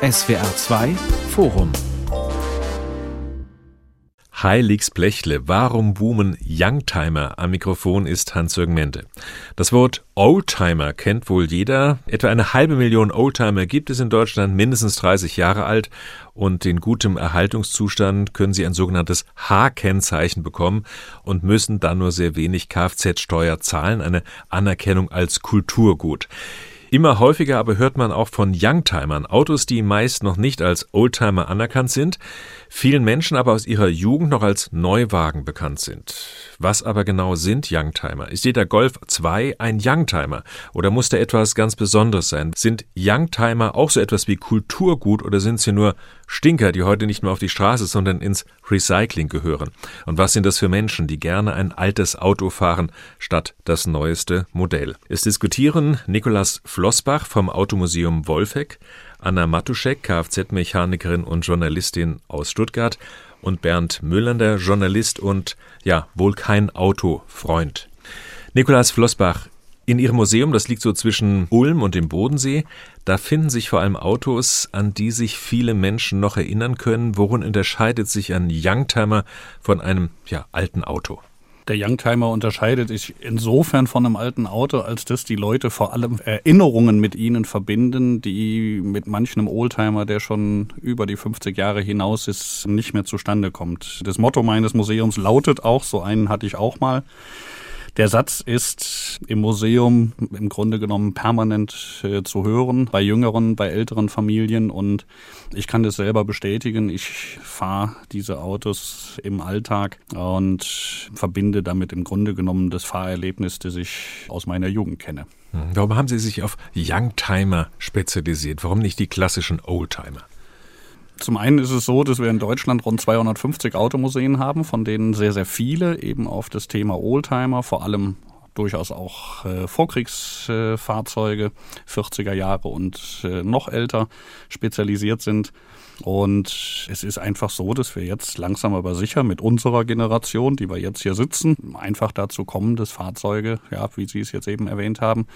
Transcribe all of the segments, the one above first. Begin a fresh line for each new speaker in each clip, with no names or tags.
SWR 2 Forum
Heiligs Blechle, warum boomen Youngtimer? Am Mikrofon ist Hans-Jürgen Mente. Das Wort Oldtimer kennt wohl jeder. Etwa eine halbe Million Oldtimer gibt es in Deutschland, mindestens 30 Jahre alt. Und in gutem Erhaltungszustand können sie ein sogenanntes H-Kennzeichen bekommen und müssen dann nur sehr wenig Kfz-Steuer zahlen, eine Anerkennung als Kulturgut. Immer häufiger aber hört man auch von Youngtimern, Autos, die meist noch nicht als Oldtimer anerkannt sind, vielen Menschen aber aus ihrer Jugend noch als Neuwagen bekannt sind. Was aber genau sind Youngtimer? Ist jeder Golf 2 ein Youngtimer? Oder muss da etwas ganz Besonderes sein? Sind Youngtimer auch so etwas wie Kulturgut oder sind sie nur Stinker, die heute nicht mehr auf die Straße, sondern ins Recycling gehören? Und was sind das für Menschen, die gerne ein altes Auto fahren, statt das neueste Modell? Es diskutieren Nikolas Flossbach vom Automuseum Wolfegg, Anna Matuschek, Kfz-Mechanikerin und Journalistin aus Stuttgart und Bernd Müllender, Journalist und ja, wohl kein Autofreund. Nikolaus Flossbach, in Ihrem Museum, das liegt so zwischen Ulm und dem Bodensee, da finden sich vor allem Autos, an die sich viele Menschen noch erinnern können. Worin unterscheidet sich ein Youngtimer von einem ja, alten Auto?
Der Youngtimer unterscheidet sich insofern von einem alten Auto, als dass die Leute vor allem Erinnerungen mit ihnen verbinden, die mit manchem Oldtimer, der schon über die 50 Jahre hinaus ist, nicht mehr zustande kommt. Das Motto meines Museums lautet auch, so einen hatte ich auch mal, der Satz ist im Museum im Grunde genommen permanent äh, zu hören, bei jüngeren, bei älteren Familien. Und ich kann das selber bestätigen. Ich fahre diese Autos im Alltag und verbinde damit im Grunde genommen das Fahrerlebnis, das ich aus meiner Jugend kenne.
Hm, warum haben Sie sich auf Youngtimer spezialisiert? Warum nicht die klassischen Oldtimer?
Zum einen ist es so, dass wir in Deutschland rund 250 Automuseen haben, von denen sehr, sehr viele eben auf das Thema Oldtimer, vor allem durchaus auch äh, Vorkriegsfahrzeuge, äh, 40er Jahre und äh, noch älter spezialisiert sind. Und es ist einfach so, dass wir jetzt langsam aber sicher mit unserer Generation, die wir jetzt hier sitzen, einfach dazu kommen, dass Fahrzeuge, ja, wie Sie es jetzt eben erwähnt haben,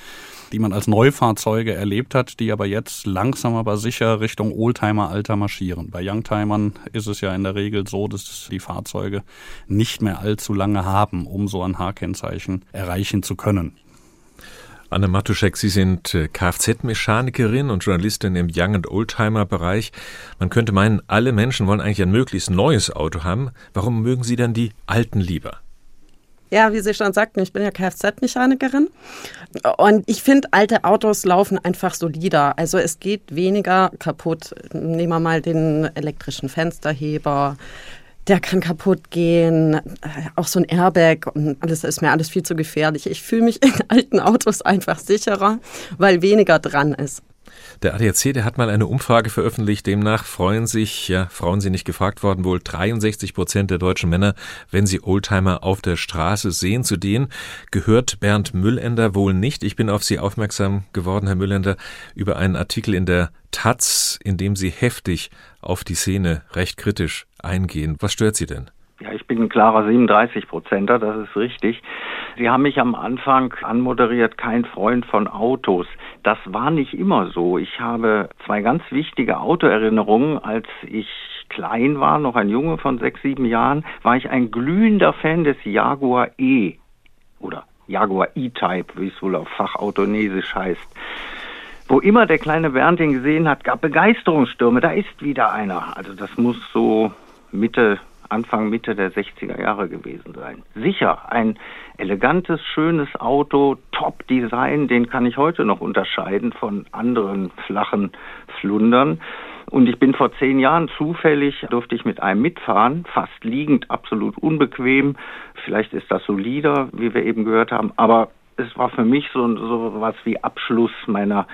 die man als Neufahrzeuge erlebt hat, die aber jetzt langsam aber sicher Richtung Oldtimer-Alter marschieren. Bei Youngtimern ist es ja in der Regel so, dass die Fahrzeuge nicht mehr allzu lange haben, um so ein H-Kennzeichen erreichen zu können.
Anne Matuschek, Sie sind äh, Kfz-Mechanikerin und Journalistin im Young- and Oldtimer-Bereich. Man könnte meinen, alle Menschen wollen eigentlich ein möglichst neues Auto haben. Warum mögen Sie dann die alten lieber?
Ja, wie Sie schon sagten, ich bin ja Kfz-Mechanikerin und ich finde, alte Autos laufen einfach solider. Also es geht weniger kaputt. Nehmen wir mal den elektrischen Fensterheber, der kann kaputt gehen, auch so ein Airbag und alles ist mir alles viel zu gefährlich. Ich fühle mich in alten Autos einfach sicherer, weil weniger dran ist.
Der ADAC, der hat mal eine Umfrage veröffentlicht. Demnach freuen sich, ja, Frauen sind nicht gefragt worden, wohl 63 Prozent der deutschen Männer, wenn sie Oldtimer auf der Straße sehen. Zu denen gehört Bernd Müllender wohl nicht. Ich bin auf Sie aufmerksam geworden, Herr Müllender, über einen Artikel in der Taz, in dem Sie heftig auf die Szene recht kritisch eingehen. Was stört Sie denn?
Ja, ich bin ein klarer 37 Prozenter, das ist richtig. Sie haben mich am Anfang anmoderiert, kein Freund von Autos. Das war nicht immer so. Ich habe zwei ganz wichtige Autoerinnerungen. Als ich klein war, noch ein Junge von sechs, sieben Jahren, war ich ein glühender Fan des Jaguar E oder Jaguar E-Type, wie es wohl auf Fachautonesisch heißt. Wo immer der kleine Bernd ihn gesehen hat, gab Begeisterungsstürme. Da ist wieder einer. Also das muss so Mitte Anfang, Mitte der 60er Jahre gewesen sein. Sicher, ein elegantes, schönes Auto, Top-Design, den kann ich heute noch unterscheiden von anderen flachen Flundern. Und ich bin vor zehn Jahren zufällig, durfte ich mit einem mitfahren, fast liegend, absolut unbequem. Vielleicht ist das solider, wie wir eben gehört haben, aber es war für mich so, so was wie Abschluss meiner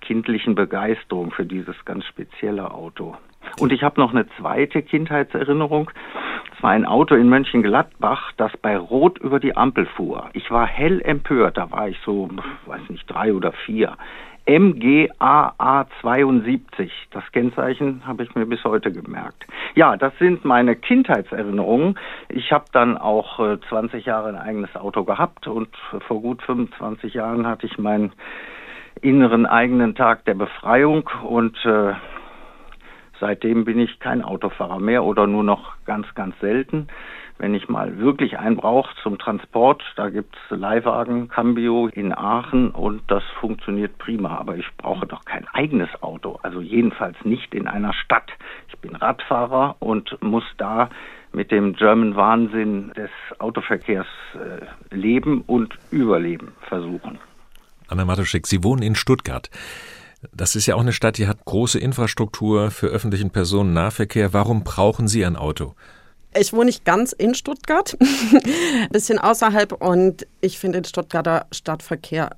kindlichen Begeisterung für dieses ganz spezielle Auto. Und ich habe noch eine zweite Kindheitserinnerung. Es war ein Auto in Mönchengladbach, das bei Rot über die Ampel fuhr. Ich war hell empört, da war ich so, weiß nicht, drei oder vier. MGAA 72. Das Kennzeichen habe ich mir bis heute gemerkt. Ja, das sind meine Kindheitserinnerungen. Ich habe dann auch 20 äh, Jahre ein eigenes Auto gehabt und vor gut 25 Jahren hatte ich meinen inneren eigenen Tag der Befreiung und äh, seitdem bin ich kein Autofahrer mehr oder nur noch ganz, ganz selten. Wenn ich mal wirklich einen brauche zum Transport, da gibt's Leihwagen, Cambio in Aachen und das funktioniert prima. Aber ich brauche doch kein eigenes Auto, also jedenfalls nicht in einer Stadt. Ich bin Radfahrer und muss da mit dem German Wahnsinn des Autoverkehrs äh, leben und überleben versuchen.
Anna Matuschek, Sie wohnen in Stuttgart. Das ist ja auch eine Stadt, die hat große Infrastruktur für öffentlichen Personennahverkehr. Warum brauchen Sie ein Auto?
Ich wohne nicht ganz in Stuttgart, ein bisschen außerhalb und ich finde den Stuttgarter Stadtverkehr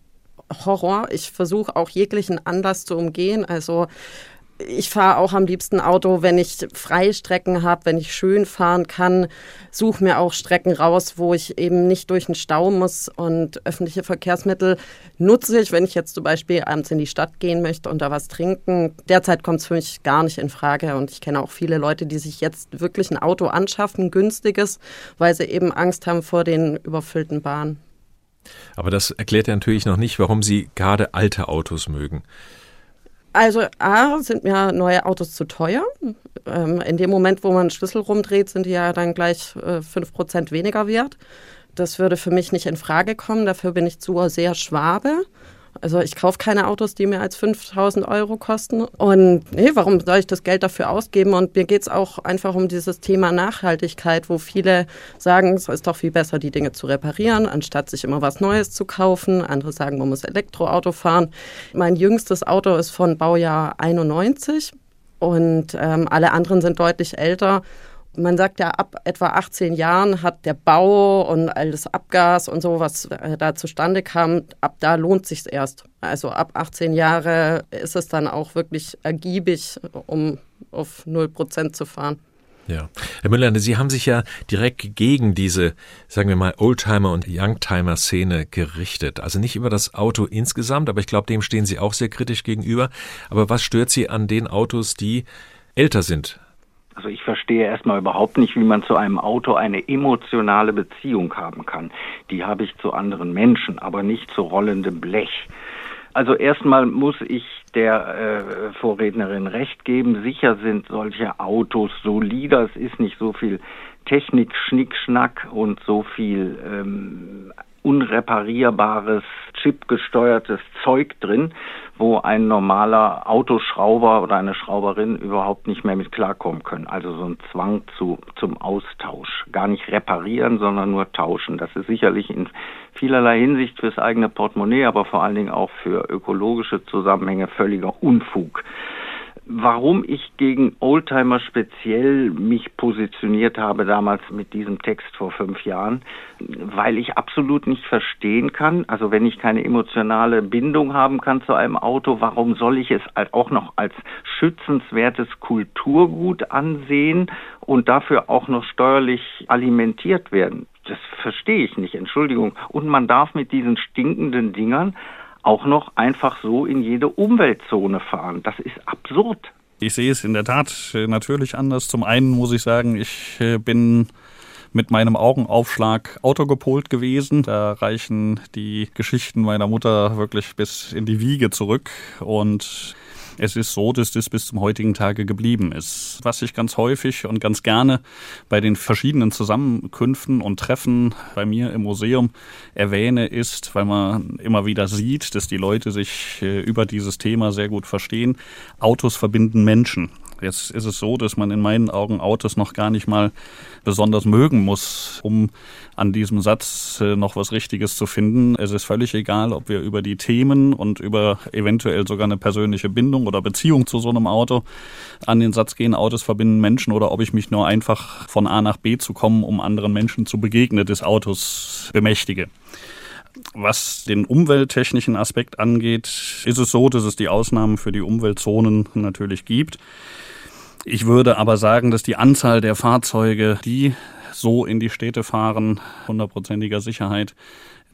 Horror. Ich versuche auch jeglichen Anlass zu umgehen. Also ich fahre auch am liebsten Auto, wenn ich Freistrecken habe, wenn ich schön fahren kann. Suche mir auch Strecken raus, wo ich eben nicht durch den Stau muss. Und öffentliche Verkehrsmittel nutze ich, wenn ich jetzt zum Beispiel abends in die Stadt gehen möchte und da was trinken. Derzeit kommt es für mich gar nicht in Frage. Und ich kenne auch viele Leute, die sich jetzt wirklich ein Auto anschaffen, günstiges, weil sie eben Angst haben vor den überfüllten Bahnen.
Aber das erklärt ja natürlich noch nicht, warum Sie gerade alte Autos mögen.
Also A, sind mir neue Autos zu teuer. Ähm, in dem Moment, wo man einen Schlüssel rumdreht, sind die ja dann gleich äh, 5% weniger wert. Das würde für mich nicht in Frage kommen. Dafür bin ich zu sehr Schwabe. Also ich kaufe keine Autos, die mehr als 5000 Euro kosten. Und nee, warum soll ich das Geld dafür ausgeben? Und mir geht es auch einfach um dieses Thema Nachhaltigkeit, wo viele sagen, es ist doch viel besser, die Dinge zu reparieren, anstatt sich immer was Neues zu kaufen. Andere sagen, man muss Elektroauto fahren. Mein jüngstes Auto ist von Baujahr 91 und ähm, alle anderen sind deutlich älter. Man sagt ja, ab etwa 18 Jahren hat der Bau und all das Abgas und so, was äh, da zustande kam, ab da lohnt sich erst. Also ab 18 Jahre ist es dann auch wirklich ergiebig, um auf 0 Prozent zu fahren.
Ja. Herr Müller, Sie haben sich ja direkt gegen diese, sagen wir mal, Oldtimer- und Youngtimer-Szene gerichtet. Also nicht über das Auto insgesamt, aber ich glaube, dem stehen Sie auch sehr kritisch gegenüber. Aber was stört Sie an den Autos, die älter sind
also ich verstehe erstmal überhaupt nicht, wie man zu einem Auto eine emotionale Beziehung haben kann. Die habe ich zu anderen Menschen, aber nicht zu rollendem Blech. Also erstmal muss ich der äh, Vorrednerin recht geben. Sicher sind solche Autos solider. Es ist nicht so viel Technik, Schnickschnack und so viel ähm, unreparierbares, chipgesteuertes Zeug drin, wo ein normaler Autoschrauber oder eine Schrauberin überhaupt nicht mehr mit klarkommen können. Also so ein Zwang zu, zum Austausch. Gar nicht reparieren, sondern nur tauschen. Das ist sicherlich in vielerlei Hinsicht fürs eigene Portemonnaie, aber vor allen Dingen auch für ökologische Zusammenhänge völliger Unfug warum ich gegen Oldtimer speziell mich positioniert habe damals mit diesem Text vor fünf Jahren, weil ich absolut nicht verstehen kann, also wenn ich keine emotionale Bindung haben kann zu einem Auto, warum soll ich es auch noch als schützenswertes Kulturgut ansehen und dafür auch noch steuerlich alimentiert werden? Das verstehe ich nicht, Entschuldigung. Und man darf mit diesen stinkenden Dingern auch noch einfach so in jede Umweltzone fahren. Das ist absurd.
Ich sehe es in der Tat äh, natürlich anders. Zum einen muss ich sagen, ich äh, bin mit meinem Augenaufschlag Auto gepolt gewesen. Da reichen die Geschichten meiner Mutter wirklich bis in die Wiege zurück und es ist so, dass das bis zum heutigen Tage geblieben ist. Was ich ganz häufig und ganz gerne bei den verschiedenen Zusammenkünften und Treffen bei mir im Museum erwähne, ist, weil man immer wieder sieht, dass die Leute sich äh, über dieses Thema sehr gut verstehen. Autos verbinden Menschen. Jetzt ist es so, dass man in meinen Augen Autos noch gar nicht mal besonders mögen muss, um an diesem Satz äh, noch was Richtiges zu finden. Es ist völlig egal, ob wir über die Themen und über eventuell sogar eine persönliche Bindung oder Beziehung zu so einem Auto an den Satz gehen, Autos verbinden Menschen oder ob ich mich nur einfach von A nach B zu kommen, um anderen Menschen zu begegnen, des Autos bemächtige. Was den umwelttechnischen Aspekt angeht, ist es so, dass es die Ausnahmen für die Umweltzonen natürlich gibt. Ich würde aber sagen, dass die Anzahl der Fahrzeuge, die so in die Städte fahren, hundertprozentiger Sicherheit,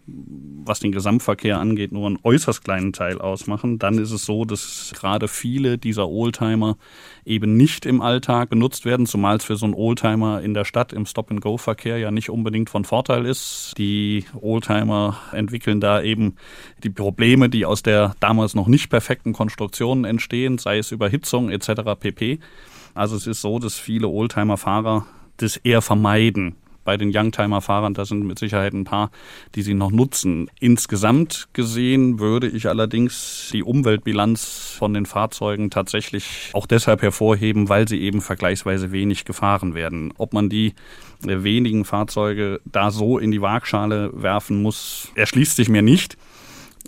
was den Gesamtverkehr angeht, nur einen äußerst kleinen Teil ausmachen. Dann ist es so, dass gerade viele dieser Oldtimer eben nicht im Alltag genutzt werden, zumal es für so einen Oldtimer in der Stadt im Stop-and-Go-Verkehr ja nicht unbedingt von Vorteil ist. Die Oldtimer entwickeln da eben die Probleme, die aus der damals noch nicht perfekten Konstruktion entstehen, sei es Überhitzung etc. pp. Also es ist so, dass viele Oldtimer-Fahrer das eher vermeiden, bei den Youngtimer-Fahrern, da sind mit Sicherheit ein paar, die sie noch nutzen. Insgesamt gesehen würde ich allerdings die Umweltbilanz von den Fahrzeugen tatsächlich auch deshalb hervorheben, weil sie eben vergleichsweise wenig gefahren werden. Ob man die wenigen Fahrzeuge da so in die Waagschale werfen muss, erschließt sich mir nicht.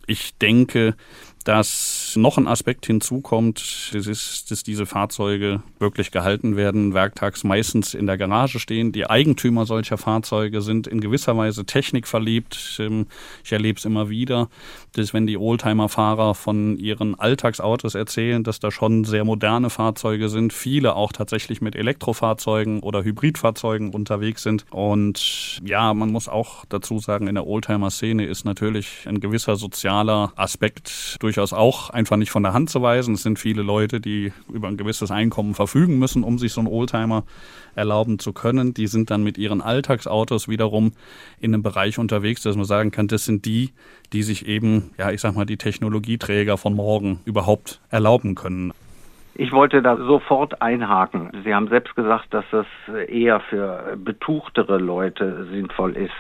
Ich denke, dass noch ein Aspekt hinzukommt, das ist, dass diese Fahrzeuge wirklich gehalten werden, werktags meistens in der Garage stehen. Die Eigentümer solcher Fahrzeuge sind in gewisser Weise technikverliebt. Ähm, ich erlebe es immer wieder, dass wenn die Oldtimer-Fahrer von ihren Alltagsautos erzählen, dass da schon sehr moderne Fahrzeuge sind, viele auch tatsächlich mit Elektrofahrzeugen oder Hybridfahrzeugen unterwegs sind. Und ja, man muss auch dazu sagen, in der Oldtimer-Szene ist natürlich ein gewisser sozialer Aspekt durch durchaus auch einfach nicht von der Hand zu weisen. Es sind viele Leute, die über ein gewisses Einkommen verfügen müssen, um sich so einen Oldtimer erlauben zu können. Die sind dann mit ihren Alltagsautos wiederum in einem Bereich unterwegs, dass man sagen kann, das sind die, die sich eben, ja, ich sag mal, die Technologieträger von morgen überhaupt erlauben können.
Ich wollte da sofort einhaken. Sie haben selbst gesagt, dass das eher für betuchtere Leute sinnvoll ist.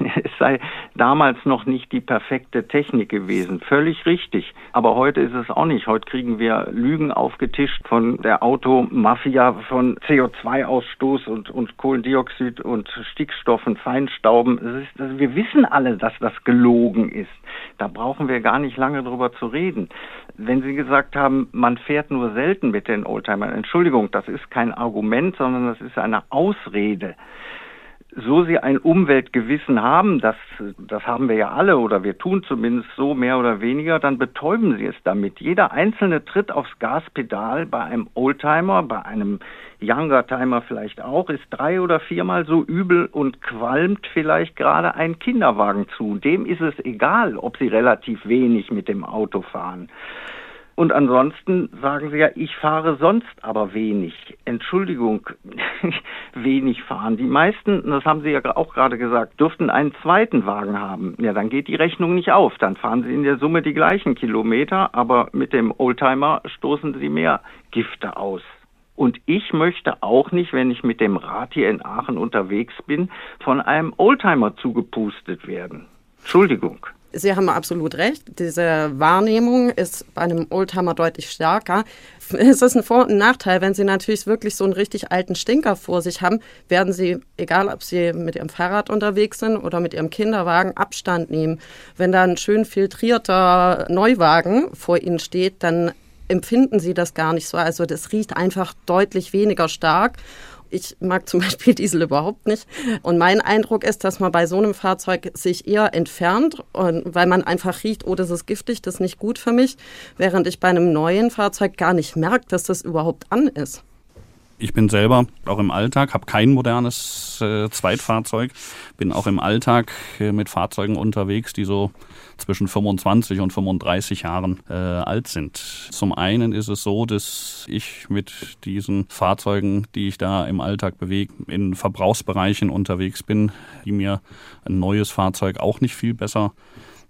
Es sei damals noch nicht die perfekte Technik gewesen. Völlig richtig. Aber heute ist es auch nicht. Heute kriegen wir Lügen aufgetischt von der Automafia, von CO2-Ausstoß und, und Kohlendioxid und Stickstoffen, Feinstauben. Ist, also wir wissen alle, dass das gelogen ist. Da brauchen wir gar nicht lange drüber zu reden. Wenn Sie gesagt haben, man fährt nur selten mit den Oldtimern, Entschuldigung, das ist kein Argument, sondern das ist eine Ausrede. So Sie ein Umweltgewissen haben, das, das haben wir ja alle oder wir tun zumindest so mehr oder weniger, dann betäuben Sie es damit. Jeder einzelne Tritt aufs Gaspedal bei einem Oldtimer, bei einem Younger Timer vielleicht auch, ist drei oder viermal so übel und qualmt vielleicht gerade ein Kinderwagen zu. Dem ist es egal, ob sie relativ wenig mit dem Auto fahren. Und ansonsten sagen sie ja, ich fahre sonst aber wenig. Entschuldigung, wenig fahren. Die meisten, das haben Sie ja auch gerade gesagt, dürften einen zweiten Wagen haben. Ja, dann geht die Rechnung nicht auf. Dann fahren Sie in der Summe die gleichen Kilometer, aber mit dem Oldtimer stoßen Sie mehr Gifte aus. Und ich möchte auch nicht, wenn ich mit dem Rad hier in Aachen unterwegs bin, von einem Oldtimer zugepustet werden. Entschuldigung.
Sie haben absolut recht. Diese Wahrnehmung ist bei einem Oldtimer deutlich stärker. Es ist ein Vor- und Nachteil. Wenn Sie natürlich wirklich so einen richtig alten Stinker vor sich haben, werden Sie, egal ob Sie mit Ihrem Fahrrad unterwegs sind oder mit Ihrem Kinderwagen, Abstand nehmen. Wenn da ein schön filtrierter Neuwagen vor Ihnen steht, dann empfinden sie das gar nicht so. Also das riecht einfach deutlich weniger stark. Ich mag zum Beispiel Diesel überhaupt nicht. Und mein Eindruck ist, dass man bei so einem Fahrzeug sich eher entfernt, weil man einfach riecht, oh, das ist giftig, das ist nicht gut für mich, während ich bei einem neuen Fahrzeug gar nicht merke, dass das überhaupt an ist.
Ich bin selber auch im Alltag, habe kein modernes äh, Zweitfahrzeug, bin auch im Alltag äh, mit Fahrzeugen unterwegs, die so zwischen 25 und 35 Jahren äh, alt sind. Zum einen ist es so, dass ich mit diesen Fahrzeugen, die ich da im Alltag bewege, in Verbrauchsbereichen unterwegs bin, die mir ein neues Fahrzeug auch nicht viel besser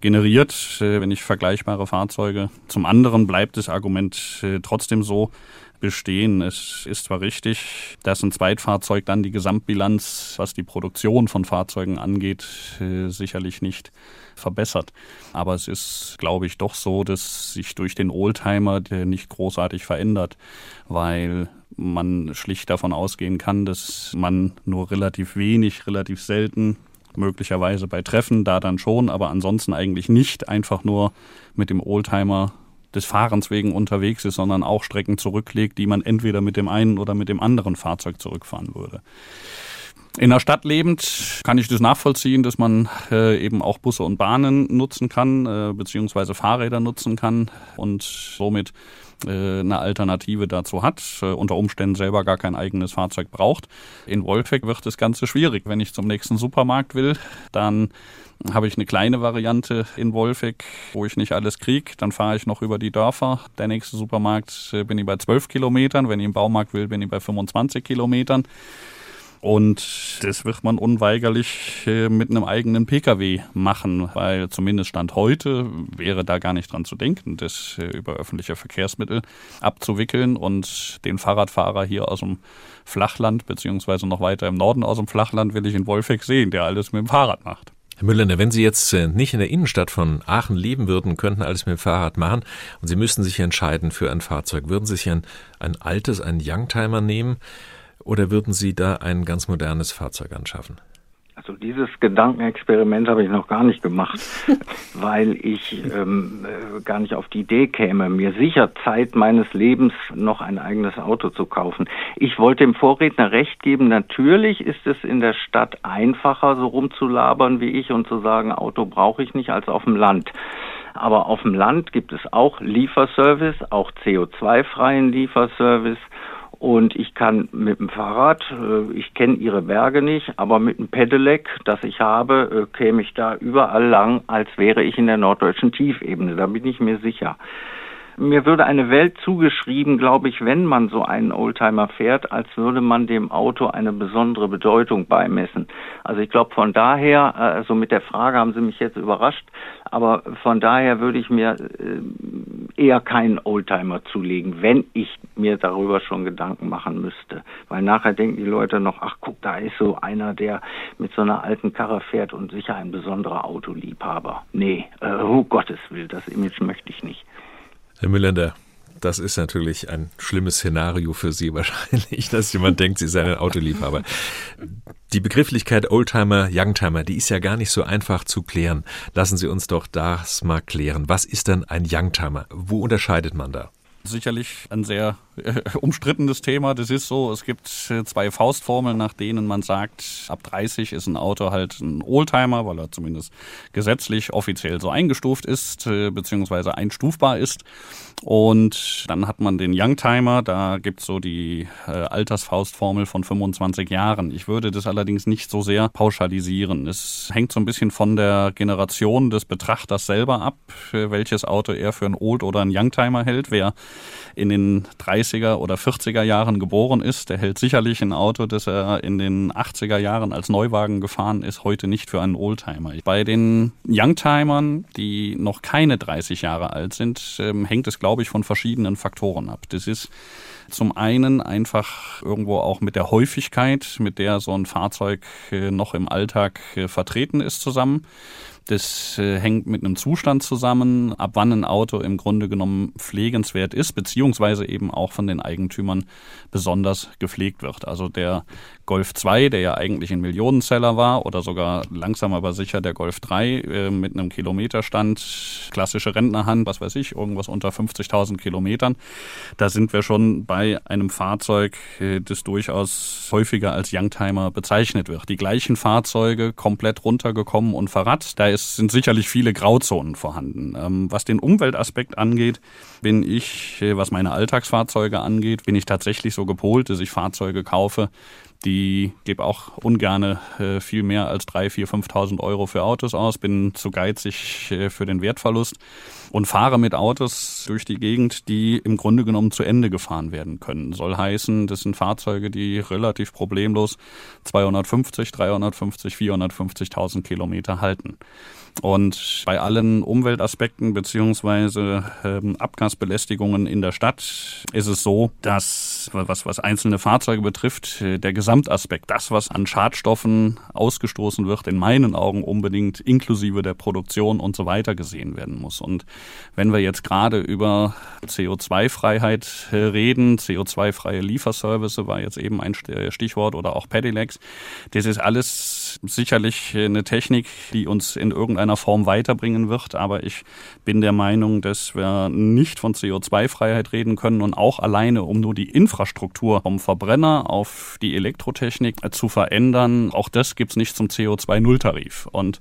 generiert, äh, wenn ich vergleichbare Fahrzeuge. Zum anderen bleibt das Argument äh, trotzdem so, bestehen. Es ist zwar richtig, dass ein Zweitfahrzeug dann die Gesamtbilanz, was die Produktion von Fahrzeugen angeht, äh, sicherlich nicht verbessert. Aber es ist, glaube ich, doch so, dass sich durch den Oldtimer der nicht großartig verändert, weil man schlicht davon ausgehen kann, dass man nur relativ wenig, relativ selten möglicherweise bei Treffen da dann schon, aber ansonsten eigentlich nicht einfach nur mit dem Oldtimer des Fahrens wegen unterwegs ist, sondern auch Strecken zurücklegt, die man entweder mit dem einen oder mit dem anderen Fahrzeug zurückfahren würde. In der Stadt lebend kann ich das nachvollziehen, dass man äh, eben auch Busse und Bahnen nutzen kann, äh, beziehungsweise Fahrräder nutzen kann und somit äh, eine Alternative dazu hat, äh, unter Umständen selber gar kein eigenes Fahrzeug braucht. In Wolfegg wird das Ganze schwierig. Wenn ich zum nächsten Supermarkt will, dann habe ich eine kleine Variante in Wolfegg, wo ich nicht alles kriege. Dann fahre ich noch über die Dörfer. Der nächste Supermarkt äh, bin ich bei 12 Kilometern. Wenn ich im Baumarkt will, bin ich bei 25 Kilometern. Und das wird man unweigerlich äh, mit einem eigenen Pkw machen, weil zumindest Stand heute wäre da gar nicht dran zu denken, das äh, über öffentliche Verkehrsmittel abzuwickeln und den Fahrradfahrer hier aus dem Flachland beziehungsweise noch weiter im Norden aus dem Flachland will ich in Wolfegg sehen, der alles mit dem Fahrrad macht.
Herr Müller, wenn Sie jetzt äh, nicht in der Innenstadt von Aachen leben würden, könnten alles mit dem Fahrrad machen und Sie müssten sich entscheiden für ein Fahrzeug, würden Sie sich ein, ein altes, ein Youngtimer nehmen? Oder würden Sie da ein ganz modernes Fahrzeug anschaffen?
Also dieses Gedankenexperiment habe ich noch gar nicht gemacht, weil ich ähm, äh, gar nicht auf die Idee käme, mir sicher Zeit meines Lebens noch ein eigenes Auto zu kaufen. Ich wollte dem Vorredner recht geben, natürlich ist es in der Stadt einfacher, so rumzulabern wie ich und zu sagen, Auto brauche ich nicht, als auf dem Land. Aber auf dem Land gibt es auch Lieferservice, auch CO2-freien Lieferservice. Und ich kann mit dem Fahrrad, äh, ich kenne ihre Berge nicht, aber mit dem Pedelec, das ich habe, äh, käme ich da überall lang, als wäre ich in der norddeutschen Tiefebene. Da bin ich mir sicher. Mir würde eine Welt zugeschrieben, glaube ich, wenn man so einen Oldtimer fährt, als würde man dem Auto eine besondere Bedeutung beimessen. Also ich glaube, von daher, also mit der Frage haben Sie mich jetzt überrascht, aber von daher würde ich mir äh, eher keinen Oldtimer zulegen, wenn ich mir darüber schon Gedanken machen müsste. Weil nachher denken die Leute noch, ach guck, da ist so einer, der mit so einer alten Karre fährt und sicher ein besonderer Autoliebhaber. Nee, äh, oh Gottes Willen, das Image möchte ich nicht.
Herr Müllender, das ist natürlich ein schlimmes Szenario für Sie wahrscheinlich, dass jemand denkt, Sie seien ein Autoliebhaber. Die Begrifflichkeit Oldtimer, Youngtimer, die ist ja gar nicht so einfach zu klären. Lassen Sie uns doch das mal klären. Was ist denn ein Youngtimer? Wo unterscheidet man da?
Sicherlich ein sehr äh, umstrittenes Thema. Das ist so, es gibt äh, zwei Faustformeln, nach denen man sagt, ab 30 ist ein Auto halt ein Oldtimer, weil er zumindest gesetzlich offiziell so eingestuft ist, äh, beziehungsweise einstufbar ist. Und dann hat man den Youngtimer, da gibt's so die äh, Altersfaustformel von 25 Jahren. Ich würde das allerdings nicht so sehr pauschalisieren. Es hängt so ein bisschen von der Generation des Betrachters selber ab, welches Auto er für ein Old- oder ein Youngtimer hält. Wer in den 30er oder 40er Jahren geboren ist, der hält sicherlich ein Auto, das er in den 80er Jahren als Neuwagen gefahren ist, heute nicht für einen Oldtimer. Bei den Youngtimern, die noch keine 30 Jahre alt sind, ähm, hängt es, glaube ich, von verschiedenen Faktoren ab. Das ist zum einen einfach irgendwo auch mit der Häufigkeit, mit der so ein Fahrzeug äh, noch im Alltag äh, vertreten ist, zusammen. Das äh, hängt mit einem Zustand zusammen, ab wann ein Auto im Grunde genommen pflegenswert ist, beziehungsweise eben auch von den Eigentümern besonders gepflegt wird. Also der Golf 2, der ja eigentlich ein Millionenseller war, oder sogar langsam aber sicher der Golf 3 äh, mit einem Kilometerstand, klassische Rentnerhand, was weiß ich, irgendwas unter 50.000 Kilometern. Da sind wir schon bei einem Fahrzeug, äh, das durchaus häufiger als Youngtimer bezeichnet wird. Die gleichen Fahrzeuge komplett runtergekommen und verratzt. Da es sind sicherlich viele Grauzonen vorhanden. Ähm, was den Umweltaspekt angeht, bin ich, äh, was meine Alltagsfahrzeuge angeht, bin ich tatsächlich so gepolt, dass ich Fahrzeuge kaufe, die gebe auch ungerne äh, viel mehr als 3.000, 4.000, 5.000 Euro für Autos aus, bin zu geizig äh, für den Wertverlust und fahre mit Autos durch die Gegend, die im Grunde genommen zu Ende gefahren werden können. Soll heißen, das sind Fahrzeuge, die relativ problemlos 250, 350, 450.000 Kilometer halten. Und bei allen Umweltaspekten beziehungsweise ähm, Abgasbelästigungen in der Stadt ist es so, dass was, was einzelne Fahrzeuge betrifft, äh, der Gesamtaspekt, das, was an Schadstoffen ausgestoßen wird, in meinen Augen unbedingt inklusive der Produktion und so weiter gesehen werden muss. Und wenn wir jetzt gerade über CO2-Freiheit äh, reden, CO2-freie Lieferservice war jetzt eben ein Stichwort oder auch Pedelecs, das ist alles sicherlich eine Technik, die uns in irgendeiner Form weiterbringen wird. Aber ich bin der Meinung, dass wir nicht von CO2-Freiheit reden können und auch alleine, um nur die Infrastruktur vom Verbrenner auf die Elektrotechnik zu verändern, auch das gibt's nicht zum CO2-Nulltarif. Und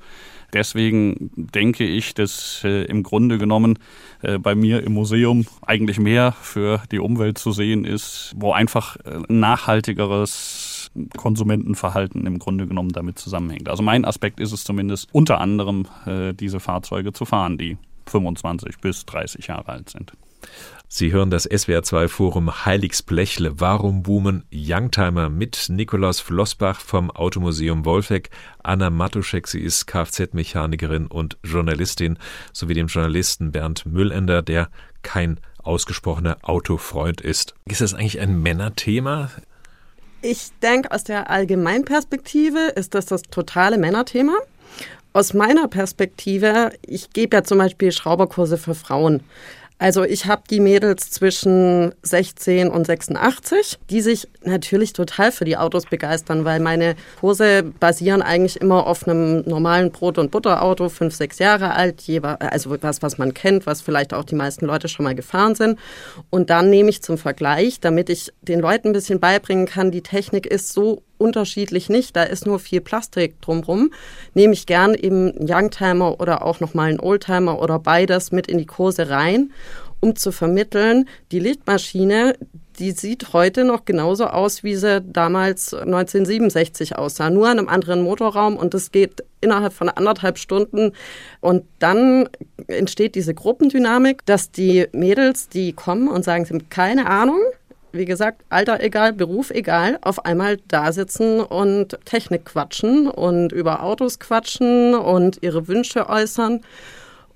deswegen denke ich, dass äh, im Grunde genommen äh, bei mir im Museum eigentlich mehr für die Umwelt zu sehen ist, wo einfach äh, nachhaltigeres Konsumentenverhalten im Grunde genommen damit zusammenhängt. Also mein Aspekt ist es zumindest unter anderem, äh, diese Fahrzeuge zu fahren, die 25 bis 30 Jahre alt sind.
Sie hören das SWR2 Forum Heiligsblechle. Warum boomen Youngtimer mit Nikolaus Flossbach vom Automuseum Wolfegg, Anna Matuschek, sie ist Kfz-Mechanikerin und Journalistin, sowie dem Journalisten Bernd Müllender, der kein ausgesprochener Autofreund ist. Ist das eigentlich ein Männerthema?
Ich denke, aus der Allgemeinperspektive ist das das totale Männerthema. Aus meiner Perspektive, ich gebe ja zum Beispiel Schrauberkurse für Frauen. Also ich habe die Mädels zwischen 16 und 86, die sich natürlich total für die Autos begeistern, weil meine Kurse basieren eigentlich immer auf einem normalen Brot- und Butterauto, fünf, sechs Jahre alt, also was, was man kennt, was vielleicht auch die meisten Leute schon mal gefahren sind. Und dann nehme ich zum Vergleich, damit ich den Leuten ein bisschen beibringen kann, die Technik ist so unterschiedlich nicht, da ist nur viel Plastik drumrum, nehme ich gern eben einen Youngtimer oder auch nochmal einen Oldtimer oder beides mit in die Kurse rein, um zu vermitteln, die Lichtmaschine, die sieht heute noch genauso aus, wie sie damals 1967 aussah, nur in einem anderen Motorraum und das geht innerhalb von anderthalb Stunden. Und dann entsteht diese Gruppendynamik, dass die Mädels, die kommen und sagen, sie haben keine Ahnung, wie gesagt, Alter egal, Beruf egal, auf einmal da sitzen und Technik quatschen und über Autos quatschen und ihre Wünsche äußern.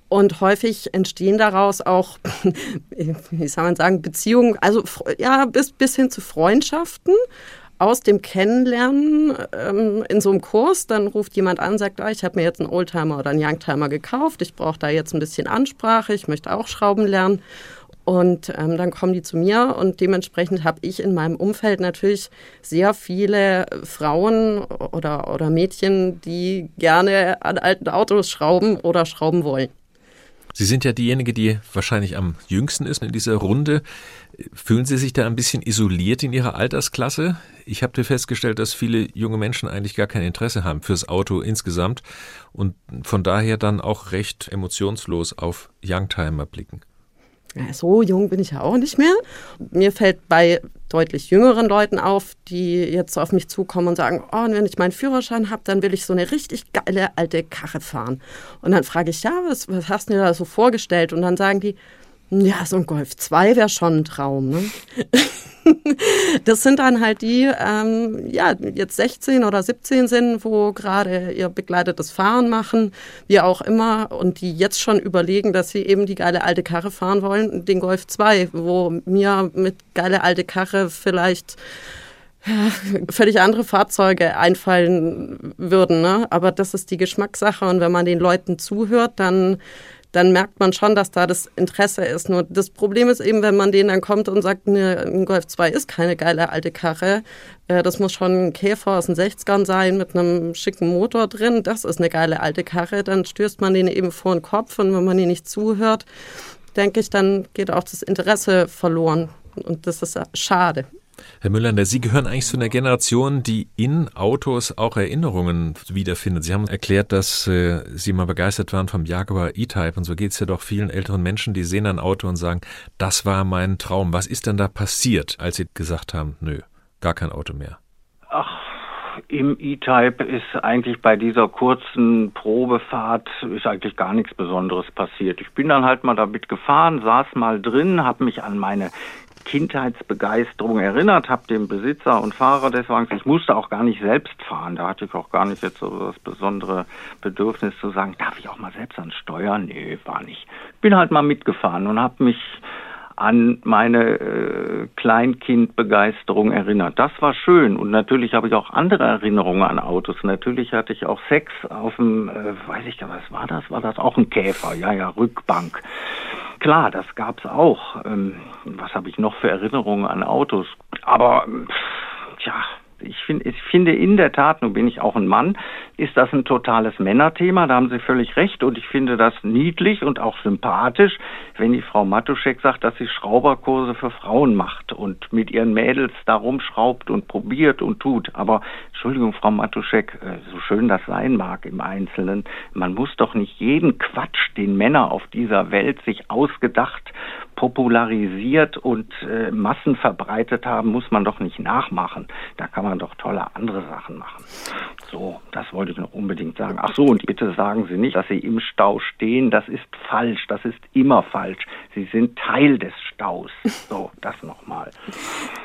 Und häufig entstehen daraus auch, wie soll man sagen, Beziehungen, also ja, bis, bis hin zu Freundschaften aus dem Kennenlernen ähm, in so einem Kurs, dann ruft jemand an, sagt, ah, ich habe mir jetzt einen Oldtimer oder einen Youngtimer gekauft, ich brauche da jetzt ein bisschen Ansprache, ich möchte auch Schrauben lernen. Und ähm, dann kommen die zu mir und dementsprechend habe ich in meinem Umfeld natürlich sehr viele Frauen oder, oder Mädchen, die gerne an alten Autos schrauben oder schrauben wollen.
Sie sind ja diejenige, die wahrscheinlich am jüngsten ist in dieser Runde. Fühlen Sie sich da ein bisschen isoliert in Ihrer Altersklasse? Ich habe festgestellt, dass viele junge Menschen eigentlich gar kein Interesse haben fürs Auto insgesamt und von daher dann auch recht emotionslos auf Youngtimer blicken.
So jung bin ich ja auch nicht mehr. Mir fällt bei deutlich jüngeren Leuten auf, die jetzt auf mich zukommen und sagen, oh, wenn ich meinen Führerschein habe, dann will ich so eine richtig geile alte Karre fahren. Und dann frage ich, ja, was, was hast du dir da so vorgestellt? Und dann sagen die, ja, so ein Golf 2 wäre schon ein Traum. Ne? das sind dann halt die, ähm, ja, jetzt 16 oder 17 sind, wo gerade ihr begleitetes Fahren machen, wie auch immer, und die jetzt schon überlegen, dass sie eben die geile alte Karre fahren wollen, den Golf 2, wo mir mit geile alte Karre vielleicht ja, völlig andere Fahrzeuge einfallen würden. Ne? Aber das ist die Geschmackssache und wenn man den Leuten zuhört, dann dann merkt man schon, dass da das Interesse ist. Nur das Problem ist eben, wenn man denen dann kommt und sagt, ne, ein Golf 2 ist keine geile alte Karre, äh, das muss schon ein Käfer aus den 60ern sein mit einem schicken Motor drin, das ist eine geile alte Karre, dann stößt man denen eben vor den Kopf und wenn man ihnen nicht zuhört, denke ich, dann geht auch das Interesse verloren. Und das ist schade.
Herr Müller, Sie gehören eigentlich zu einer Generation, die in Autos auch Erinnerungen wiederfindet. Sie haben erklärt, dass äh, Sie mal begeistert waren vom Jaguar E-Type und so geht es ja doch vielen älteren Menschen, die sehen ein Auto und sagen, das war mein Traum. Was ist denn da passiert, als Sie gesagt haben, nö, gar kein Auto mehr?
Ach, im E-Type ist eigentlich bei dieser kurzen Probefahrt ist eigentlich gar nichts Besonderes passiert. Ich bin dann halt mal damit gefahren, saß mal drin, habe mich an meine Kindheitsbegeisterung erinnert, habe den Besitzer und Fahrer des Wagens, ich musste auch gar nicht selbst fahren, da hatte ich auch gar nicht jetzt so das besondere Bedürfnis zu sagen, darf ich auch mal selbst an Steuern? Nee, war nicht. Bin halt mal mitgefahren und habe mich an meine äh, Kleinkindbegeisterung erinnert. Das war schön und natürlich habe ich auch andere Erinnerungen an Autos. Natürlich hatte ich auch Sex auf dem, äh, weiß ich gar was war das? War das auch ein Käfer? Ja, ja, Rückbank. Klar, das gab's auch. Ähm, was habe ich noch für Erinnerungen an Autos? Aber tja, Ich, find, ich finde in der Tat, nun bin ich auch ein Mann, ist das ein totales Männerthema. Da haben Sie völlig recht. Und ich finde das niedlich und auch sympathisch, wenn die Frau Matuschek sagt, dass sie Schrauberkurse für Frauen macht und mit ihren Mädels darum schraubt und probiert und tut. Aber Entschuldigung, Frau Matuschek, äh, so schön das sein mag im Einzelnen, man muss doch nicht jeden Quatsch, den Männer auf dieser Welt sich ausgedacht popularisiert und äh, Massen verbreitet haben, muss man doch nicht nachmachen. Da kann man doch tolle andere Sachen machen. So, das wollte ich noch unbedingt sagen. Ach so, und bitte sagen Sie nicht, dass Sie im Stau stehen. Das ist falsch. Das ist immer falsch. Sie sind Teil des Staus. So, das nochmal.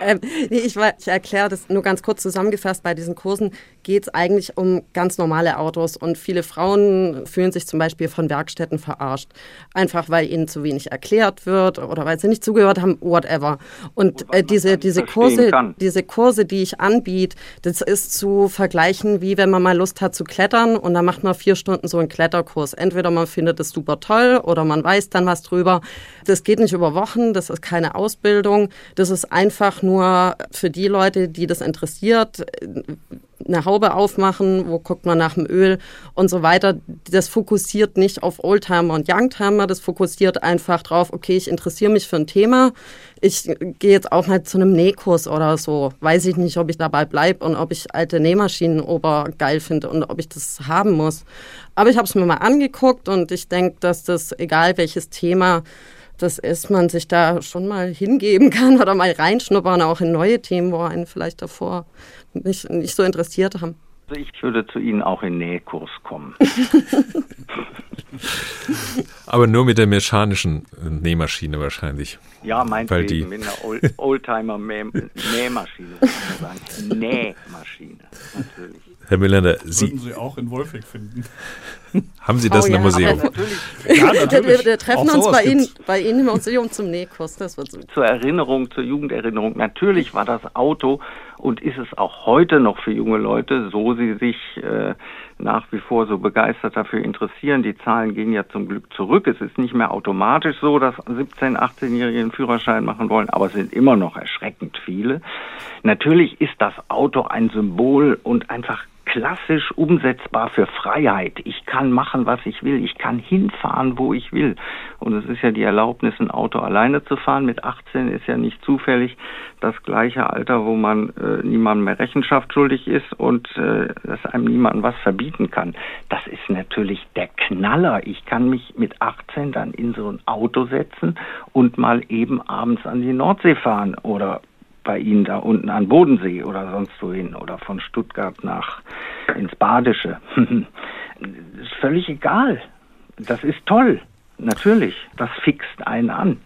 Ähm, nee, ich, ich erkläre das nur ganz kurz zusammengefasst. Bei diesen Kursen geht es eigentlich um ganz normale Autos und viele Frauen fühlen sich zum Beispiel von Werkstätten verarscht. Einfach weil ihnen zu wenig erklärt wird oder weil sie nicht zugehört haben, whatever. Und äh, diese, diese, Kurse, diese Kurse, die ich anbiete, das ist zu vergleichen, wie wenn man mal Lust hat zu klettern und dann macht man vier Stunden so einen Kletterkurs. Entweder man findet es super toll oder man weiß dann was drüber. Das geht nicht über Wochen, das ist keine Ausbildung. Das ist einfach nur für die Leute, die das interessiert, eine Haube aufmachen, wo guckt man nach dem Öl und so weiter. Das fokussiert nicht auf Oldtimer und Youngtimer, das fokussiert einfach drauf, okay, ich interessiere mich für ein Thema. Ich gehe jetzt auch mal zu einem Nähkurs oder so. Weiß ich nicht, ob ich dabei bleibe und ob ich alte Nähmaschinen ober geil finde und ob ich das haben muss. Aber ich habe es mir mal angeguckt und ich denke, dass das, egal welches Thema, das ist, man sich da schon mal hingeben kann oder mal reinschnuppern, auch in neue Themen, wo einen vielleicht davor nicht, nicht so interessiert haben.
Also ich würde zu Ihnen auch in Nähkurs kommen.
Aber nur mit der mechanischen Nähmaschine wahrscheinlich.
Ja, meinetwegen die mit einer Oldtimer-Nähmaschine. Nähmaschine, natürlich.
Herr Müller, Sie.
Würden Sie auch in Wolfig finden.
Haben Sie das oh, in einem ja, Museum?
Natürlich. Ja, natürlich. Wir, wir treffen auch uns bei Ihnen, bei Ihnen im Museum zum Nähkurs. Das wird so.
Zur Erinnerung, zur Jugenderinnerung. Natürlich war das Auto und ist es auch heute noch für junge Leute, so sie sich äh, nach wie vor so begeistert dafür interessieren. Die Zahlen gehen ja zum Glück zurück. Es ist nicht mehr automatisch so, dass 17-, 18-Jährige einen Führerschein machen wollen, aber es sind immer noch erschreckend viele. Natürlich ist das Auto ein Symbol und einfach klassisch umsetzbar für Freiheit. Ich kann machen, was ich will. Ich kann hinfahren, wo ich will. Und es ist ja die Erlaubnis, ein Auto alleine zu fahren. Mit 18 ist ja nicht zufällig das gleiche Alter, wo man äh, niemandem mehr Rechenschaft schuldig ist und äh, dass einem niemand was verbieten kann. Das ist natürlich der Knaller. Ich kann mich mit 18 dann in so ein Auto setzen und mal eben abends an die Nordsee fahren oder bei Ihnen da unten an Bodensee oder sonst wohin oder von Stuttgart nach ins Badische. ist völlig egal. Das ist toll. Natürlich. Das fixt einen an.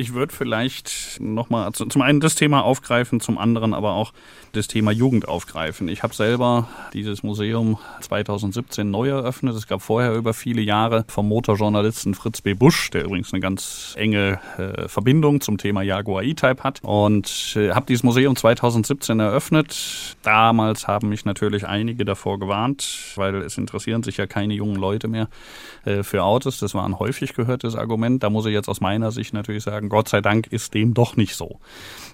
Ich würde vielleicht nochmal zum einen das Thema aufgreifen, zum anderen aber auch das Thema Jugend aufgreifen. Ich habe selber dieses Museum 2017 neu eröffnet. Es gab vorher über viele Jahre vom Motorjournalisten Fritz B. Busch, der übrigens eine ganz enge äh, Verbindung zum Thema Jaguar E-Type hat. Und äh, habe dieses Museum 2017 eröffnet. Damals haben mich natürlich einige davor gewarnt, weil es interessieren sich ja keine jungen Leute mehr äh, für Autos. Das war ein häufig gehörtes Argument. Da muss ich jetzt aus meiner Sicht natürlich sagen, Gott sei Dank ist dem doch nicht so.